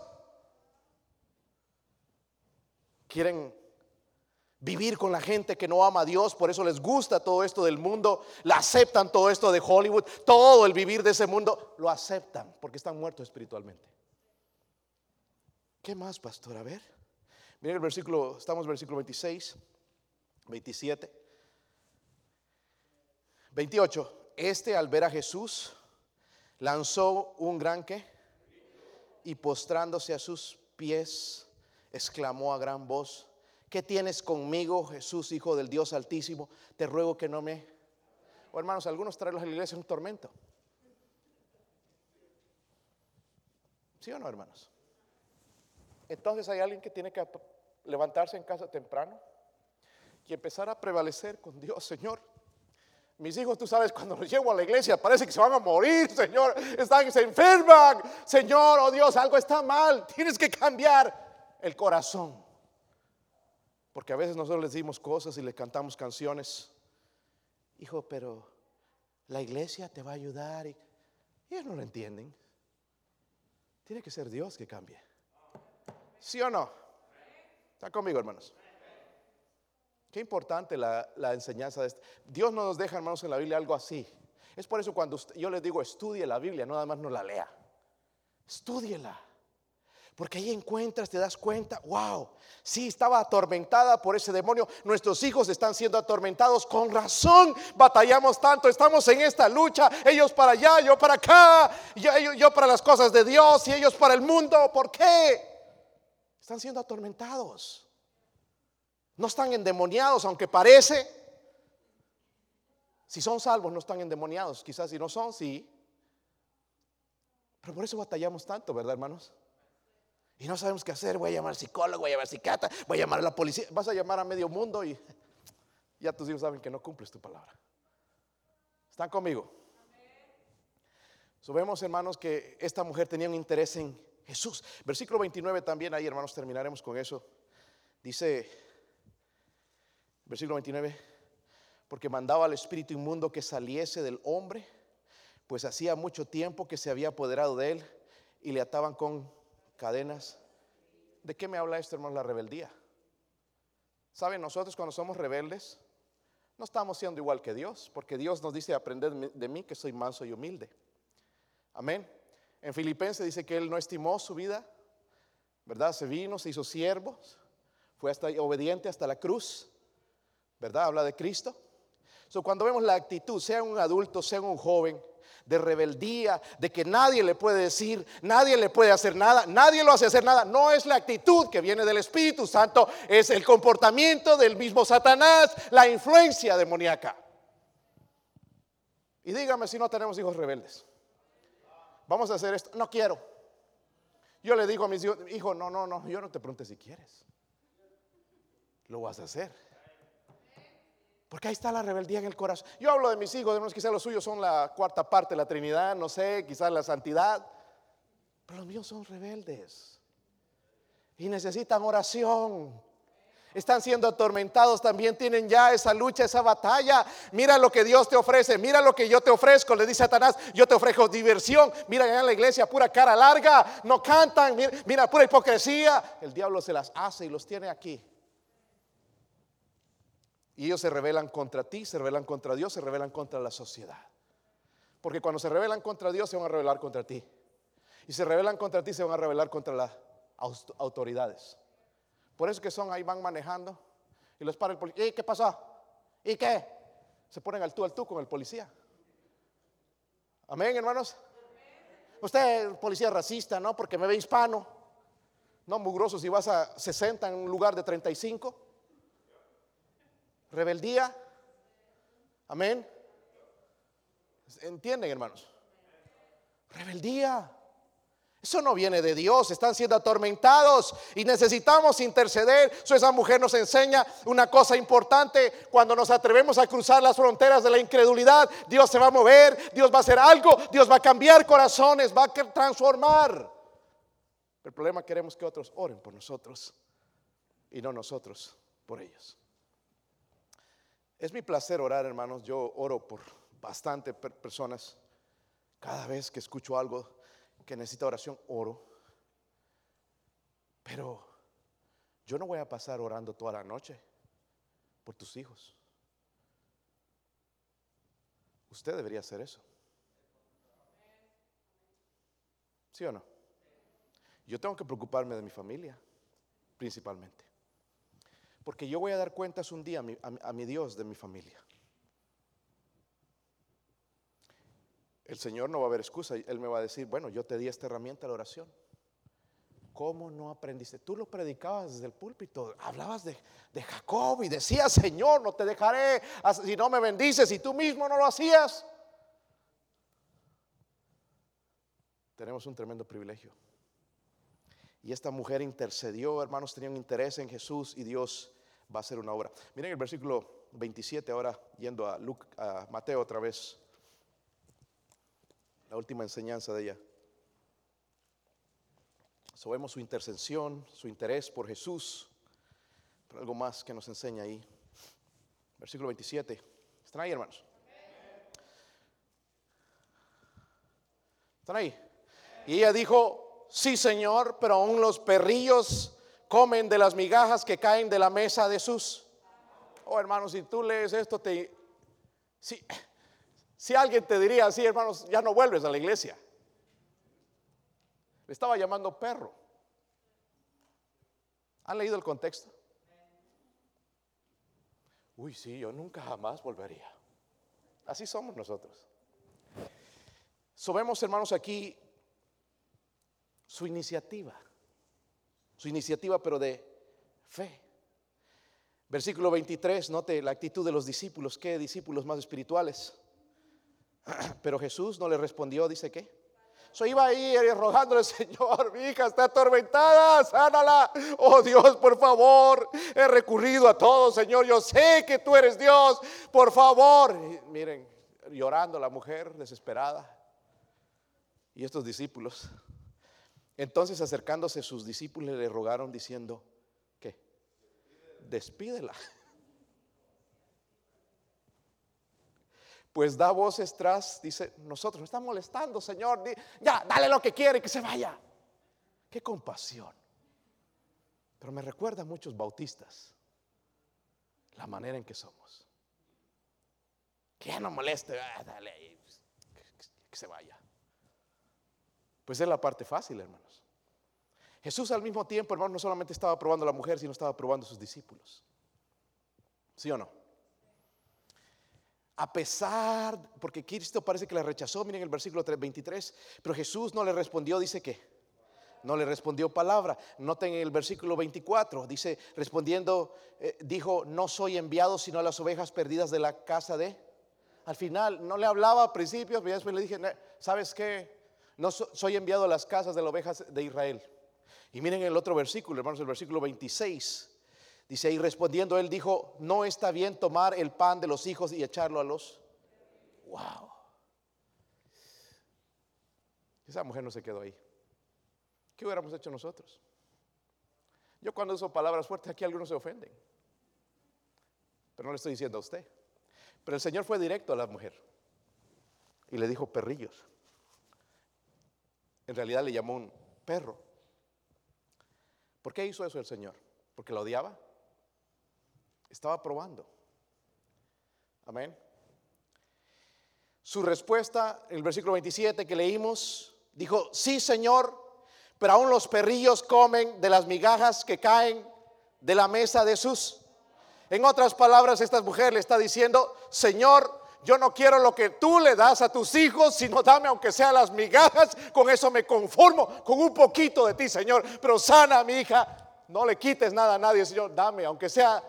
S1: Quieren vivir con la gente que no ama a Dios, por eso les gusta todo esto del mundo, la aceptan todo esto de Hollywood, todo el vivir de ese mundo, lo aceptan porque están muertos espiritualmente. ¿Qué más, pastor? A ver. Miren el versículo, estamos en el versículo 26, 27, 28. Este al ver a Jesús lanzó un gran que y postrándose a sus pies exclamó a gran voz, ¿qué tienes conmigo, Jesús, Hijo del Dios Altísimo? Te ruego que no me... O hermanos, algunos traerlos a la iglesia un tormento. ¿Sí o no, hermanos? Entonces hay alguien que tiene que levantarse en casa temprano y empezar a prevalecer con Dios, Señor. Mis hijos, tú sabes, cuando los llevo a la iglesia parece que se van a morir, Señor. Están, se enferman. Señor, oh Dios, algo está mal. Tienes que cambiar el corazón. Porque a veces nosotros les decimos cosas y les cantamos canciones. Hijo, pero la iglesia te va a ayudar. Y ellos no lo entienden. Tiene que ser Dios que cambie. ¿Sí o no? ¿Está conmigo, hermanos? Qué importante la, enseñanza de esto. Dios no nos deja, hermanos, en la Biblia algo así. Es por eso cuando yo les digo, estudie la Biblia, no nada más no la lea. Estúdiela. Porque ahí encuentras, te das cuenta, wow, sí, estaba atormentada por ese demonio. Nuestros hijos están siendo atormentados con razón. Batallamos tanto, estamos en esta lucha. Ellos para allá, yo para acá. Yo para las cosas de Dios y ellos para el mundo. ¿Por qué? Están siendo atormentados. No están endemoniados, aunque parece. Si son salvos, no están endemoniados. Quizás si no son, sí. Pero por eso batallamos tanto, ¿verdad, hermanos? Y no sabemos qué hacer. Voy a llamar psicólogo, voy a llamar al psiquiatra, voy a llamar a la policía. Vas a llamar a medio mundo y ya tus hijos saben que no cumples tu palabra. ¿Están conmigo? Sabemos, hermanos, que esta mujer tenía un interés en Jesús. Versículo 29 también, ahí hermanos, terminaremos con eso. Dice, versículo 29, porque mandaba al espíritu inmundo que saliese del hombre, pues hacía mucho tiempo que se había apoderado de él y le ataban con cadenas. ¿De qué me habla esto, hermanos? La rebeldía. ¿Saben? Nosotros cuando somos rebeldes, no estamos siendo igual que Dios, porque Dios nos dice, aprender de mí que soy manso y humilde. Amén. En Filipenses dice que él no estimó su vida, ¿verdad? Se vino, se hizo siervo, fue hasta obediente hasta la cruz, ¿verdad? Habla de Cristo. So, cuando vemos la actitud, sea un adulto, sea un joven, de rebeldía, de que nadie le puede decir, nadie le puede hacer nada, nadie lo hace hacer nada, no es la actitud que viene del Espíritu Santo, es el comportamiento del mismo Satanás, la influencia demoníaca. Y dígame si no tenemos hijos rebeldes vamos a hacer esto. No quiero. Yo le digo a mis hijos, hijo, no, no, no, yo no te pregunte si quieres. Lo vas a hacer. Porque ahí está la rebeldía en el corazón. Yo hablo de mis hijos, quizás los suyos son la cuarta parte la Trinidad, no sé, quizás la santidad. Pero los míos son rebeldes y necesitan oración. Están siendo atormentados, también tienen ya esa lucha, esa batalla. Mira lo que Dios te ofrece, mira lo que yo te ofrezco, le dice Satanás, yo te ofrezco diversión. Mira en la iglesia pura cara larga, no cantan, mira, mira pura hipocresía. El diablo se las hace y los tiene aquí. Y ellos se rebelan contra ti, se rebelan contra Dios, se rebelan contra la sociedad. Porque cuando se rebelan contra Dios, se van a rebelar contra ti. Y se rebelan contra ti, se van a rebelar contra las autoridades. Por eso que son ahí, van manejando y los para el policía. ¿Y qué pasó? ¿Y qué? Se ponen al tú al tú con el policía. Amén, hermanos. Usted es policía racista, ¿no? Porque me ve hispano. No, mugroso, si vas a 60 en un lugar de 35 rebeldía. Amén. ¿Entienden, hermanos? Rebeldía. Eso no viene de Dios, están siendo atormentados y necesitamos interceder. esa mujer nos enseña una cosa importante. Cuando nos atrevemos a cruzar las fronteras de la incredulidad, Dios se va a mover, Dios va a hacer algo, Dios va a cambiar corazones, va a transformar. El problema queremos que otros oren por nosotros y no nosotros por ellos. Es mi placer orar, hermanos. Yo oro por bastante personas. Cada vez que escucho algo que necesita oración, oro. Pero yo no voy a pasar orando toda la noche por tus hijos. Usted debería hacer eso. ¿Sí o no? Yo tengo que preocuparme de mi familia, principalmente. Porque yo voy a dar cuentas un día a mi, Dios de mi familia. El Señor no va a haber excusa. Él me va a decir, bueno, yo te di esta herramienta, la oración. ¿Cómo no aprendiste? Tú lo predicabas desde el púlpito, hablabas de, de, Jacob y decías, Señor, no te dejaré si no me bendices y tú mismo no lo hacías. Tenemos un tremendo privilegio. Y esta mujer intercedió, hermanos, tenía un interés en Jesús y Dios va a ser una obra. Miren el versículo 27 ahora, yendo a, a Mateo otra vez, la última enseñanza de ella. Sabemos su intercesión, su interés por Jesús, pero algo más que nos enseña ahí. Versículo 27. ¿Están ahí, hermanos? ¿Están ahí? Y ella dijo, sí, Señor, pero aún los perrillos comen de las migajas que caen de la mesa de sus. Oh, hermanos, si tú lees esto, te, si, si alguien te diría así, hermanos, ya no vuelves a la iglesia. Le estaba llamando perro. ¿Han leído el contexto? Uy, sí, yo nunca jamás volvería. Así somos nosotros. Sobemos, hermanos, aquí su iniciativa su iniciativa, pero de fe. Versículo 23, note la actitud de los discípulos, qué discípulos más espirituales. Pero Jesús no le respondió, dice qué. So iba ahí rogándole, Señor, mi hija está atormentada, sánala. Oh Dios, por favor, he recurrido a todo, Señor. Yo sé que tú eres Dios, por favor. miren, llorando la mujer desesperada. Y estos discípulos entonces acercándose sus discípulos le rogaron diciendo, ¿qué? Despídela. Pues da voces tras, dice, nosotros me están molestando, Señor, ya, dale lo que quiere, que se vaya. Qué compasión. Pero me recuerda a muchos bautistas la manera en que somos. Que ya no moleste, ah, dale, que se vaya. Pues es la parte fácil, hermanos. Jesús al mismo tiempo, hermanos, no solamente estaba probando a la mujer, sino estaba probando a sus discípulos. ¿Sí o no? A pesar, porque Cristo parece que le rechazó, miren el versículo 23, pero Jesús no le respondió, dice que, no le respondió palabra. Noten el versículo 24, dice, respondiendo, eh, dijo, no soy enviado sino a las ovejas perdidas de la casa de... Al final, no le hablaba a principios, pero después le dije, ¿sabes qué? No soy enviado a las casas de las ovejas de Israel. Y miren el otro versículo, hermanos, el versículo 26. Dice ahí respondiendo, él dijo, no está bien tomar el pan de los hijos y echarlo a los... ¡Wow! Esa mujer no se quedó ahí. ¿Qué hubiéramos hecho nosotros? Yo cuando uso palabras fuertes aquí algunos se ofenden. Pero no le estoy diciendo a usted. Pero el Señor fue directo a la mujer y le dijo perrillos. En realidad le llamó un perro. ¿Por qué hizo eso el Señor? ¿Porque la odiaba? Estaba probando. Amén. Su respuesta, el versículo 27 que leímos, dijo, sí Señor, pero aún los perrillos comen de las migajas que caen de la mesa de sus. En otras palabras, esta mujer le está diciendo, Señor, yo no quiero lo que tú le das a tus hijos, sino dame aunque sea las migajas, con eso me conformo, con un poquito de ti, Señor, pero sana mi hija, no le quites nada a nadie, Señor, dame aunque sea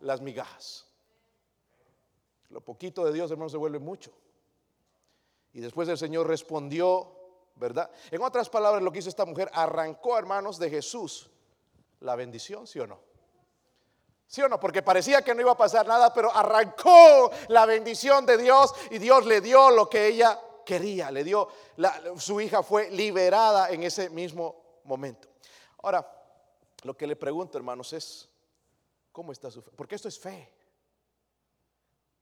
S1: las migajas. Lo poquito de Dios, hermano, se vuelve mucho. Y después el Señor respondió, ¿verdad? En otras palabras, lo que hizo esta mujer, arrancó, hermanos, de Jesús la bendición, ¿sí o no? ¿Sí o no? Porque parecía que no iba a pasar nada, pero arrancó la bendición de Dios y Dios le dio lo que ella quería, le dio, su hija fue liberada en ese mismo momento. Ahora, lo que le pregunto, hermanos, es, ¿cómo está su fe? Porque esto es fe.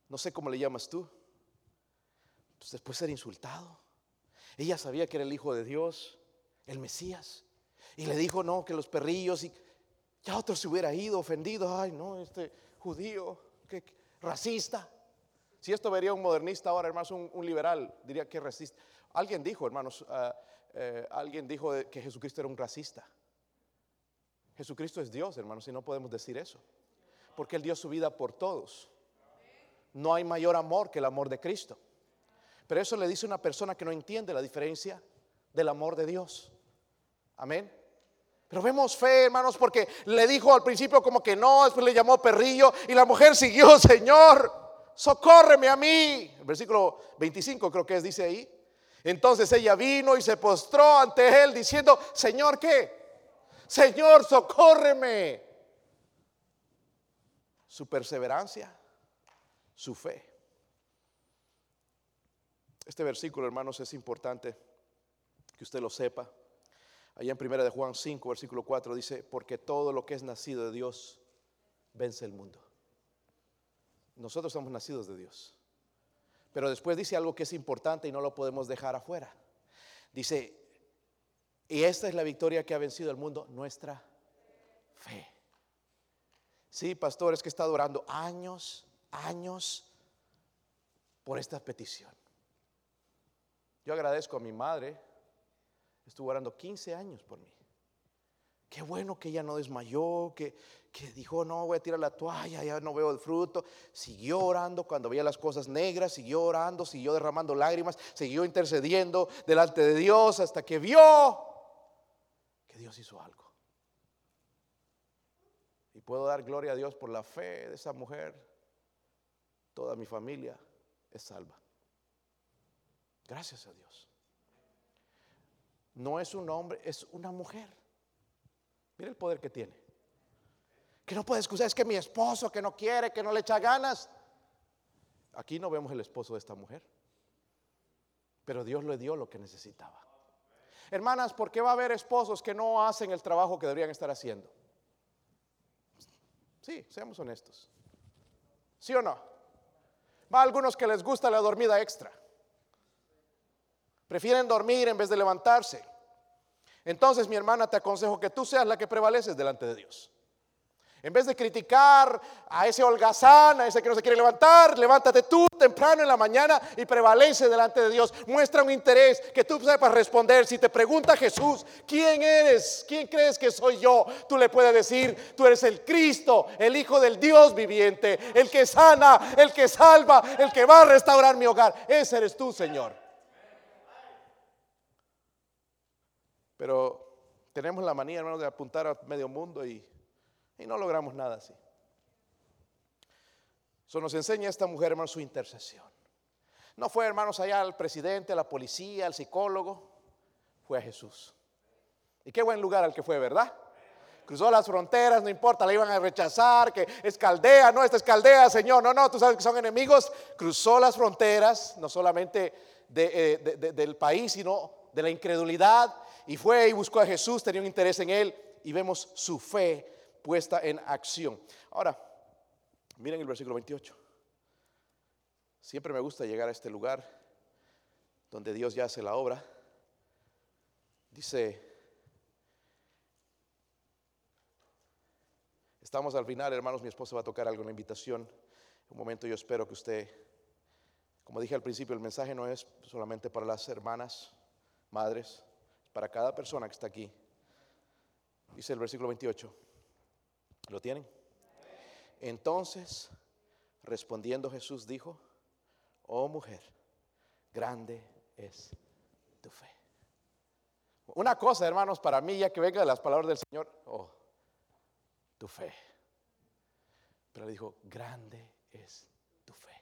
S1: No sé cómo le llamas tú. Pues después de ser insultado. Ella sabía que era el Hijo de Dios, el Mesías. Y le dijo, no, que los perrillos y ya otro se hubiera ido ofendido. Ay, no, este judío, que racista. Si esto vería un modernista ahora, hermanos, un, liberal, diría que racista. Alguien dijo, hermanos, ah, eh, alguien dijo que Jesucristo era un racista. Jesucristo es Dios, hermanos, y no podemos decir eso. Porque Él dio su vida por todos. No hay mayor amor que el amor de Cristo. Pero eso le dice una persona que no entiende la diferencia del amor de Dios. Amén. Pero vemos fe, hermanos, porque le dijo al principio como que no, después le llamó perrillo y la mujer siguió, Señor, socórreme a mí. Versículo 25 creo que es, dice ahí. Entonces ella vino y se postró ante él diciendo, Señor, ¿qué? Señor, socórreme. Su perseverancia, su fe. Este versículo, hermanos, es importante que usted lo sepa. Allá en 1 de Juan 5, versículo 4 dice, porque todo lo que es nacido de Dios vence el mundo. Nosotros somos nacidos de Dios. Pero después dice algo que es importante y no lo podemos dejar afuera. Dice, y esta es la victoria que ha vencido el mundo, nuestra fe. Sí, pastor, es que está orando años, años por esta petición. Yo agradezco a mi madre, estuvo orando 15 años por mí. Qué bueno que ella no desmayó, que, que, dijo, no, voy a tirar la toalla, ya no veo el fruto. Siguió orando cuando veía las cosas negras, siguió orando, siguió derramando lágrimas, siguió intercediendo delante de Dios hasta que vio que Dios hizo algo. Y puedo dar gloria a Dios por la fe de esa mujer. Toda mi familia es salva. Gracias a Dios. No es un hombre, es una mujer. Mira el poder que tiene. Que no puede excusar, es que mi esposo que no quiere, que no le echa ganas. Aquí no vemos el esposo de esta mujer. Pero Dios le dio lo que necesitaba. Hermanas, ¿por qué va a haber esposos que no hacen el trabajo que deberían estar haciendo? Sí, seamos honestos. ¿Sí o no? Va a algunos que les gusta la dormida extra. Prefieren dormir en vez de levantarse. Entonces, mi hermana, te aconsejo que tú seas la que prevaleces delante de Dios. En vez de criticar a ese holgazán, a ese que no se quiere levantar, levántate tú temprano en la mañana y prevalece delante de Dios. Muestra un interés que tú sepas responder. Si te pregunta Jesús, ¿quién eres? ¿Quién crees que soy yo? Tú le puedes decir, tú eres el Cristo, el Hijo del Dios viviente, el que sana, el que salva, el que va a restaurar mi hogar. Ese eres tú, Señor. Pero tenemos la manía, hermanos, de apuntar a medio mundo y, no logramos nada así. Eso nos enseña esta mujer, hermano, su intercesión. No fue, hermanos, allá al presidente, a la policía, al psicólogo, fue a Jesús. Y qué buen lugar al que fue, ¿verdad? Cruzó las fronteras, no importa, la iban a rechazar, que es Caldea, no, esta es Caldea, Señor, no, no, tú sabes que son enemigos. Cruzó las fronteras, no solamente eh, del país, sino de la incredulidad y fue y buscó a Jesús, tenía un interés en él y vemos su fe puesta en acción. Ahora, miren el versículo 28. Siempre me gusta llegar a este lugar donde Dios ya hace la obra. Dice, estamos al final, hermanos, mi esposa va a tocar algo en la invitación. Un momento yo espero que usted, como dije al principio, el mensaje no es solamente para las hermanas, madres, para cada persona que está aquí. Dice el versículo 28. ¿Lo tienen? Entonces, respondiendo Jesús dijo, oh mujer, grande es tu fe. Una cosa, hermanos, para mí, ya que venga de las palabras del Señor, oh, tu fe. Pero le dijo, grande es tu fe.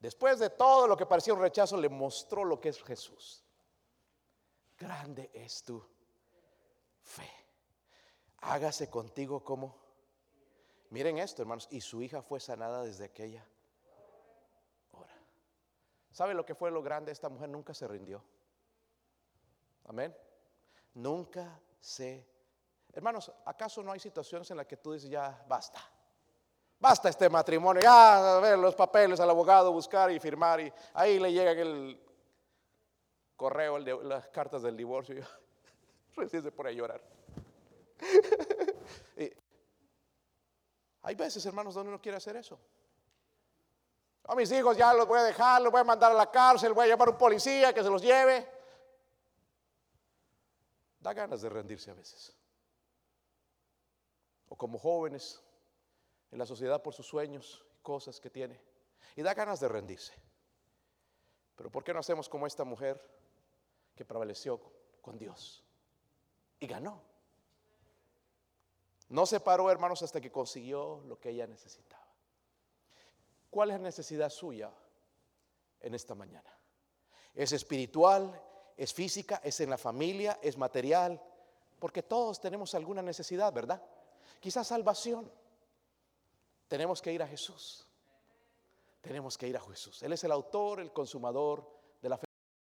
S1: Después de todo lo que parecía un rechazo, le mostró lo que es Jesús. Grande es tu fe. Hágase contigo como... Miren esto, hermanos, y su hija fue sanada desde aquella hora. ¿Sabe lo que fue lo grande? Esta mujer nunca se rindió. Amén. Nunca se... Hermanos, ¿acaso no hay situaciones en las que tú dices ya basta? Basta este matrimonio, ya a ver los papeles al abogado, buscar y firmar y ahí le llega el correo, las cartas del divorcio. Recién se pone a llorar. hay veces, hermanos, donde uno quiere hacer eso. A mis hijos ya los voy a dejar, los voy a mandar a la cárcel, voy a llamar a un policía que se los lleve. Da ganas de rendirse a veces. O como jóvenes en la sociedad por sus sueños y cosas que tiene. Y da ganas de rendirse. Pero ¿por qué no hacemos como esta mujer que prevaleció con Dios y ganó? No se paró, hermanos, hasta que consiguió lo que ella necesitaba. ¿Cuál es la necesidad suya en esta mañana? ¿Es espiritual? ¿Es física? ¿Es en la familia? ¿Es material? Porque todos tenemos alguna necesidad, ¿verdad? Quizás salvación. Tenemos que ir a Jesús. Tenemos que ir a Jesús. Él es el autor, el consumador